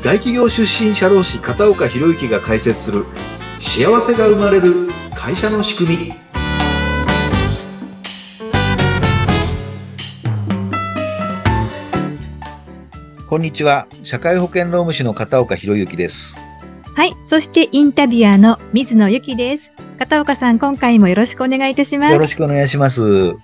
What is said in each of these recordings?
大企業出身社労士片岡博之が解説する幸せが生まれる会社の仕組み。こんにちは。社会保険労務士の片岡博之です。はい。そしてインタビュアーの水野由紀です。片岡さん今回もよろしくお願いいたします。よろしくお願いします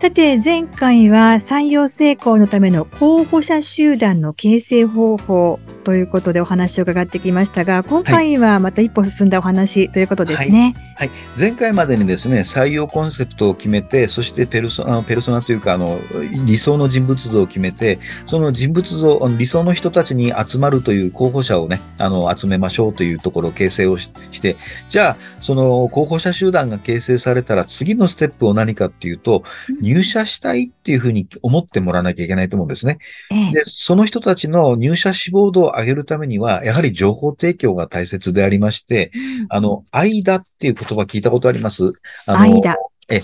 さて、前回は採用成功のための候補者集団の形成方法ということでお話を伺ってきましたが、今回はまた一歩進んだお話ということですね。はい。はい、前回までにですね、採用コンセプトを決めて、そしてペルソナ、ペルソナというか、あの、理想の人物像を決めて、その人物像、理想の人たちに集まるという候補者をね、あの、集めましょうというところを形成をして、じゃあ、その候補者集団が形成されたら次のステップを何かっていうと、うん入社したいっていうふうに思ってもらわなきゃいけないと思うんですね。ええ、で、その人たちの入社志望度を上げるためには、やはり情報提供が大切でありまして、うん、あの、間っていう言葉聞いたことあります？あの間。え、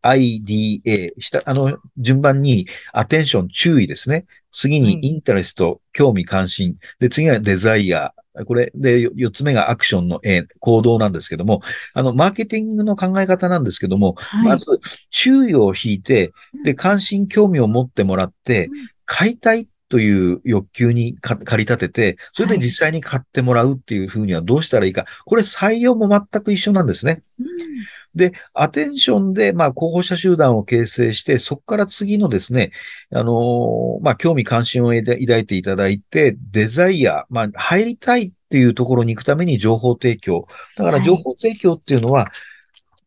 AIDA、下、あの、順番に、アテンション、注意ですね。次に、インタレスト、興味関心。で、次はデザイア、これで、4つ目がアクションの、え行動なんですけども、あの、マーケティングの考え方なんですけども、はい、まず、注意を引いて、で、関心、興味を持ってもらって、買いたいという欲求に駆り立てて、それで実際に買ってもらうっていうふうにはどうしたらいいか。これ採用も全く一緒なんですね。うんで、アテンションで、まあ、候補者集団を形成して、そこから次のですね、あのー、まあ、興味関心を抱いていただいて、デザイア、まあ、入りたいっていうところに行くために情報提供。だから情報提供っていうのは、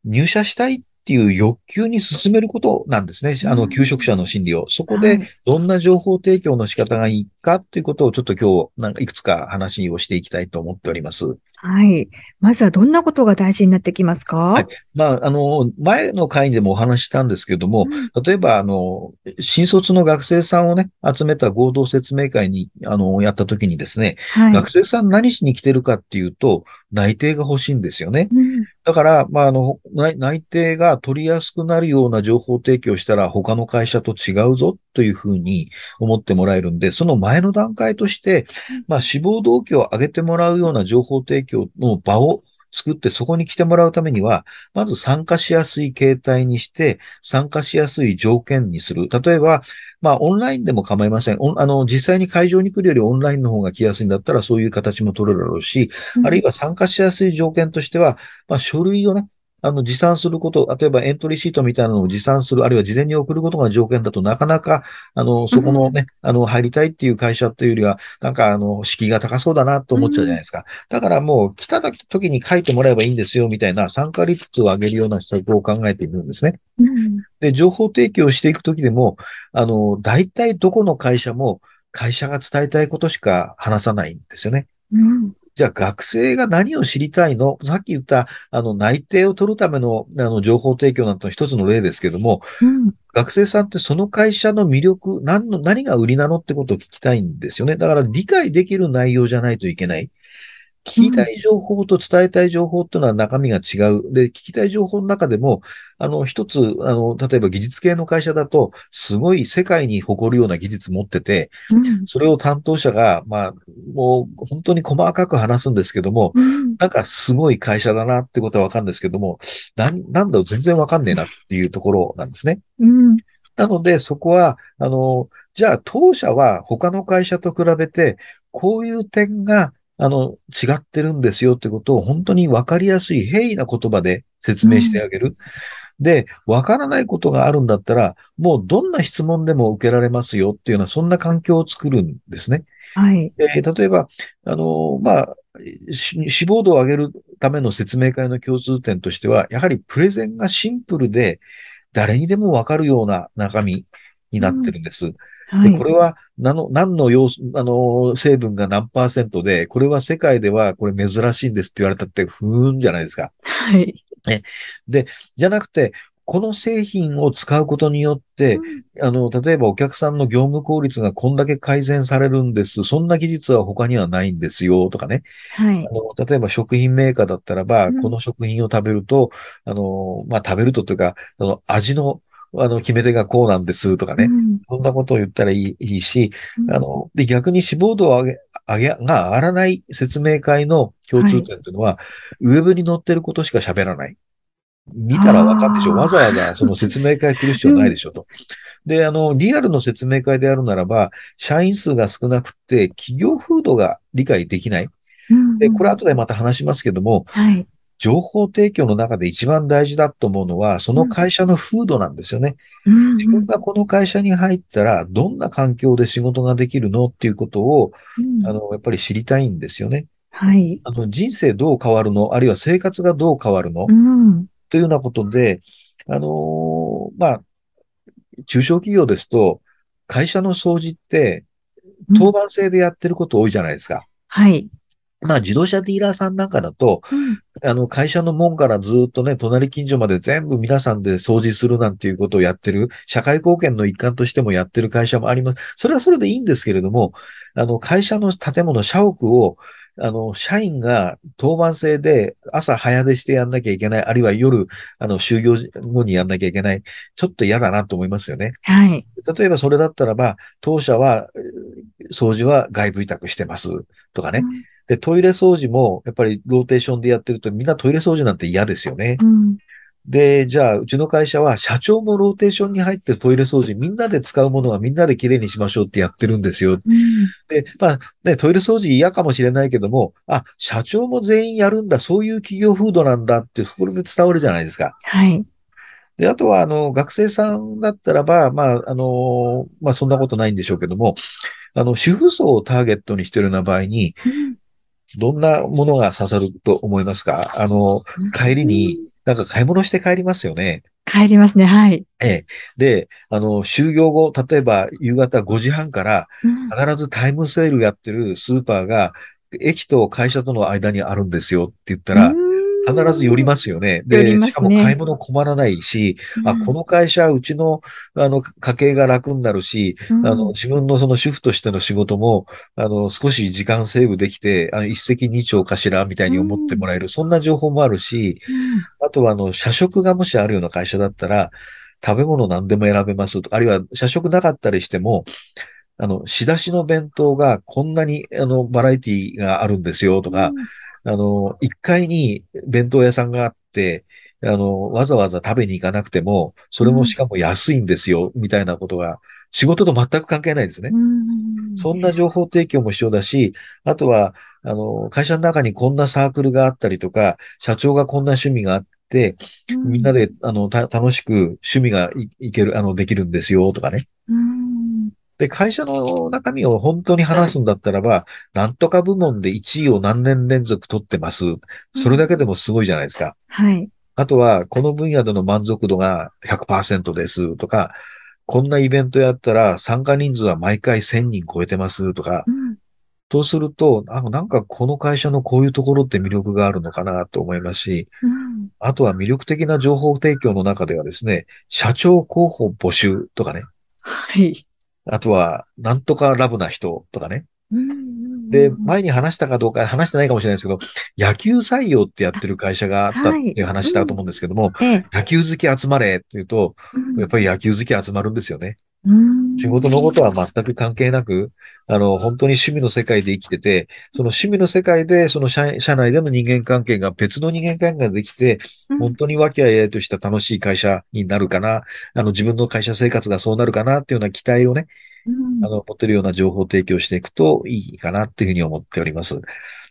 入社したいっていう欲求に進めることなんですね。あの、求職者の心理を。そこで、どんな情報提供の仕方がいいかっていうことをちょっと今日、なんかいくつか話をしていきたいと思っております。はい。まずはどんなことが大事になってきますか？はい。まあ、あの、前の回でもお話したんですけども、うん、例えば、あの、新卒の学生さんをね、集めた合同説明会に、あの、やった時にですね、はい、学生さん何しに来てるかっていうと、内定が欲しいんですよね。うん、だから、まあ、あの、内定が取りやすくなるような情報提供したら、他の会社と違うぞというふうに思ってもらえるんで、その前の段階として、まあ、志望動機を上げてもらうような情報提供の場を作ってそこに来てもらうためには、まず参加しやすい形態にして、参加しやすい条件にする。例えば、まあ、オンラインでも構いません。あの、実際に会場に来るよりオンラインの方が来やすいんだったら、そういう形も取れるだろうし、うん、あるいは参加しやすい条件としては、まあ、書類をね、あの、持参すること、例えばエントリーシートみたいなのを持参する、あるいは事前に送ることが条件だとなかなか、あの、そこのね、うん、あの、入りたいっていう会社というよりは、なんか、あの、敷居が高そうだなと思っちゃうじゃないですか。うん、だからもう、来た時に書いてもらえばいいんですよ、みたいな参加率を上げるような施策を考えているんですね。うん、で、情報提供していくときでも、あの、大体どこの会社も、会社が伝えたいことしか話さないんですよね。うんじゃあ学生が何を知りたいの？さっき言った、あの、内定を取るための、あの、情報提供なんて一つの例ですけども、うん、学生さんってその会社の魅力、何の、何が売りなのってことを聞きたいんですよね。だから理解できる内容じゃないといけない。聞きたい情報と伝えたい情報っていうのは中身が違う。で、聞きたい情報の中でも、あの、一つ、あの、例えば技術系の会社だと、すごい世界に誇るような技術持ってて、うん、それを担当者が、まあ、もう本当に細かく話すんですけども、うん、なんかすごい会社だなってことはわかるんですけども、なん、なんだろう、全然わかんねえなっていうところなんですね。うん、なので、そこは、あの、じゃあ当社は他の会社と比べて、こういう点があの、違ってるんですよってことを本当にわかりやすい平易な言葉で説明してあげる。うん、で、わからないことがあるんだったら、もうどんな質問でも受けられますよっていうような、そんな環境を作るんですね。はい。えー、例えば、あの、まあ、志望度を上げるための説明会の共通点としては、やはりプレゼンがシンプルで、誰にでもわかるような中身になってるんです。うんで、これは何の、何の要素、あの、成分が何パーセントで、これは世界ではこれ珍しいんですって言われたって、ふーんじゃないですか。はい。で、じゃなくて、この製品を使うことによって、うん、あの、例えばお客さんの業務効率がこんだけ改善されるんです。そんな技術は他にはないんですよ、とかね。はい。あの、例えば食品メーカーだったらば、うん、この食品を食べると、あの、まあ、食べるとというか、あの、味のあの、決め手がこうなんですとかね。うん、そんなことを言ったらいいし、あの、で、逆に志望度を上げ、上げ、が上がらない説明会の共通点というのは、はい、ウェブに載ってることしか喋らない。見たらわかんでしょ。わざわざその説明会来る必要ないでしょと。で、あの、リアルの説明会であるならば、社員数が少なくて、企業風土が理解できない。で、これ後でまた話しますけども、はい、情報提供の中で一番大事だと思うのは、その会社の風土なんですよね。うん、自分がこの会社に入ったら、どんな環境で仕事ができるのっていうことを、うん、あの、やっぱり知りたいんですよね。はい。あの、人生どう変わるのあるいは生活がどう変わるの、うん、というようなことで、あのー、まあ、中小企業ですと、会社の掃除って、当番制でやってること多いじゃないですか。はい。まあ自動車ディーラーさんなんかだと、うん、あの会社の門からずっとね、隣近所まで全部皆さんで掃除するなんていうことをやってる、社会貢献の一環としてもやってる会社もあります。それはそれでいいんですけれども、あの会社の建物、社屋をあの、社員が当番制で朝早出してやんなきゃいけない、あるいは夜、あの、就業後にやんなきゃいけない。ちょっと嫌だなと思いますよね。はい。例えばそれだったらば、当社は、掃除は外部委託してますとかね。うんで、トイレ掃除も、やっぱりローテーションでやってると、みんなトイレ掃除なんて嫌ですよね。うん、で、じゃあ、うちの会社は、社長もローテーションに入ってトイレ掃除、みんなで使うものはみんなできれいにしましょうってやってるんですよ。うん、で、まあ、ね、トイレ掃除嫌かもしれないけども、あ、社長も全員やるんだ、そういう企業風土なんだって、これで伝わるじゃないですか。はい。で、あとは、あの、学生さんだったらば、まあ、あの、まあ、そんなことないんでしょうけども、あの、主婦層をターゲットにしているような場合に、うんどんなものが刺さると思いますか？あの、帰りに、なんか買い物して帰りますよね。帰りますね、はい。ええ。で、あの、就業後、例えば夕方5時半から、必ずタイムセールやってるスーパーが、駅と会社との間にあるんですよって言ったら、必ず寄りますよね。で、ね、しかも買い物困らないし、うん、あ、この会社、うちの、あの、家計が楽になるし、うん、あの、自分のその主婦としての仕事も、あの、少し時間セーブできて、あの一石二鳥かしら、みたいに思ってもらえる、うん、そんな情報もあるし、あとは、あの、社食がもしあるような会社だったら、食べ物何でも選べますと、あるいは社食なかったりしても、あの、仕出しの弁当がこんなに、あの、バラエティがあるんですよとか、うん。あの、1階に弁当屋さんがあって、あの、わざわざ食べに行かなくても、それもしかも安いんですよ、みたいなことが、仕事と全く関係ないですね。そんな情報提供も必要だし、あとは、あの、会社の中にこんなサークルがあったりとか、社長がこんな趣味があって、みんなで、あの、楽しく趣味がいける、あの、できるんですよ、とかね。で、会社の中身を本当に話すんだったらば、なんとか部門で1位を何年連続取ってます。それだけでもすごいじゃないですか。はい。あとは、この分野での満足度が100%ですとか、こんなイベントやったら参加人数は毎回1000人超えてますとか、うん、そうすると、あなんかこの会社のこういうところって魅力があるのかなと思いますし、うん、あとは魅力的な情報提供の中ではですね、社長候補募集とかね。はい。あとは、なんとかラブな人とかね。で、前に話したかどうか、話してないかもしれないですけど、野球採用ってやってる会社があったっていう話だと思うんですけども、はいうん、野球好き集まれって言うと、やっぱり野球好き集まるんですよね。仕事のことは全く関係なく、あの、本当に趣味の世界で生きてて、その趣味の世界で、その社社内での人間関係が別の人間関係ができて、本当に和気あいあいとした楽しい会社になるかな、あの、自分の会社生活がそうなるかなっていうような期待をね、うん、あの、持てるような情報提供していくといいかなっていうふうに思っております。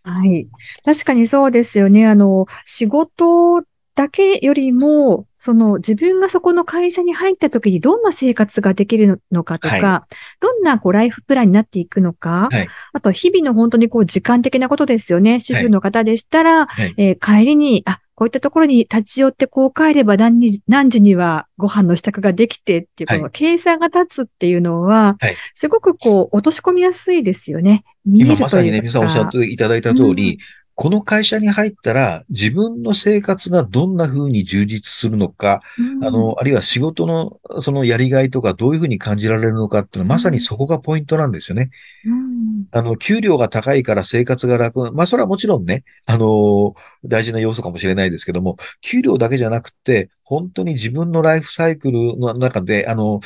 はい。確かにそうですよね。あの、仕事だけよりも、その自分がそこの会社に入った時にどんな生活ができるのかとか、はい、どんなこうライフプランになっていくのか、はい、あと日々の本当にこう時間的なことですよね。主婦の方でしたら、はい、えー、帰りに、あ、こういったところに立ち寄ってこう帰れば何時何時にはご飯の支度ができてっていう、この計算が立つっていうのは、すごくこう落とし込みやすいですよね。見えるという今まさにね、皆さんおっしゃっていただいた通り、うんこの会社に入ったら自分の生活がどんな風に充実するのか、うん、あの、あるいは仕事のそのやりがいとかどういう風に感じられるのかっていうのは、まさにそこがポイントなんですよね。うん、あの、給料が高いから生活が楽。まあ、それはもちろんね、あの、大事な要素かもしれないですけども、給料だけじゃなくて、本当に自分のライフサイクルの中で、あの、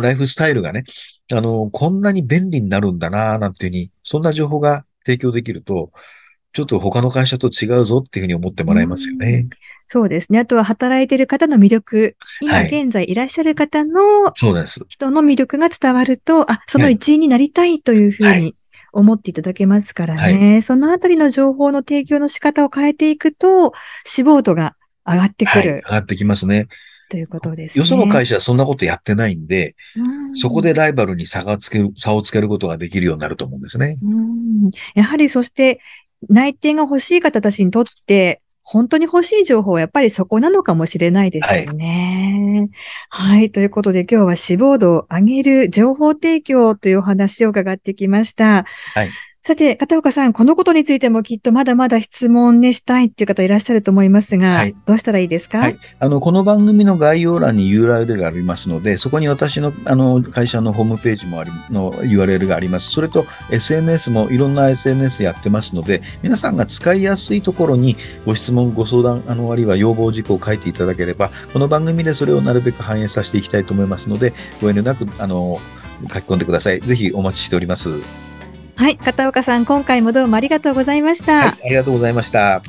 ライフスタイルがね、あの、こんなに便利になるんだな、なんていうふうに、そんな情報が提供できると、ちょっと他の会社と違うぞっていうふうに思ってもらえますよね。そうですね。あとは働いている方の魅力、今現在いらっしゃる方の人の魅力が伝わると、はい、あ、その一員になりたいというふうに思っていただけますからね。はい、そのあたりの情報の提供の仕方を変えていくと、志望度が上がってくる。はい、上がってきますね。ということですね。よその会社はそんなことやってないんで、んそこでライバルに差がつける、差をつけることができるようになると思うんですね。やはりそして内定が欲しい方たちにとって、本当に欲しい情報はやっぱりそこなのかもしれないですよね。はい。はい、ということで今日は志望度を上げる情報提供というお話を伺ってきました。はい。さて、片岡さん、このことについてもきっとまだまだ質問ねしたいっていう方いらっしゃると思いますが、はい、どうしたらいいですか、はい、あの、この番組の概要欄に URL がありますので、そこに私の、あの、会社のホームページもあり、の URL があります。それと SNS もいろんな SNS やってますので、皆さんが使いやすいところにご質問、ご相談、あの、あるいは要望事項を書いていただければ、この番組でそれをなるべく反映させていきたいと思いますので、ご遠慮なく、あの、書き込んでください。ぜひお待ちしております。はい、片岡さん、今回もどうもありがとうございました。はい、ありがとうございました。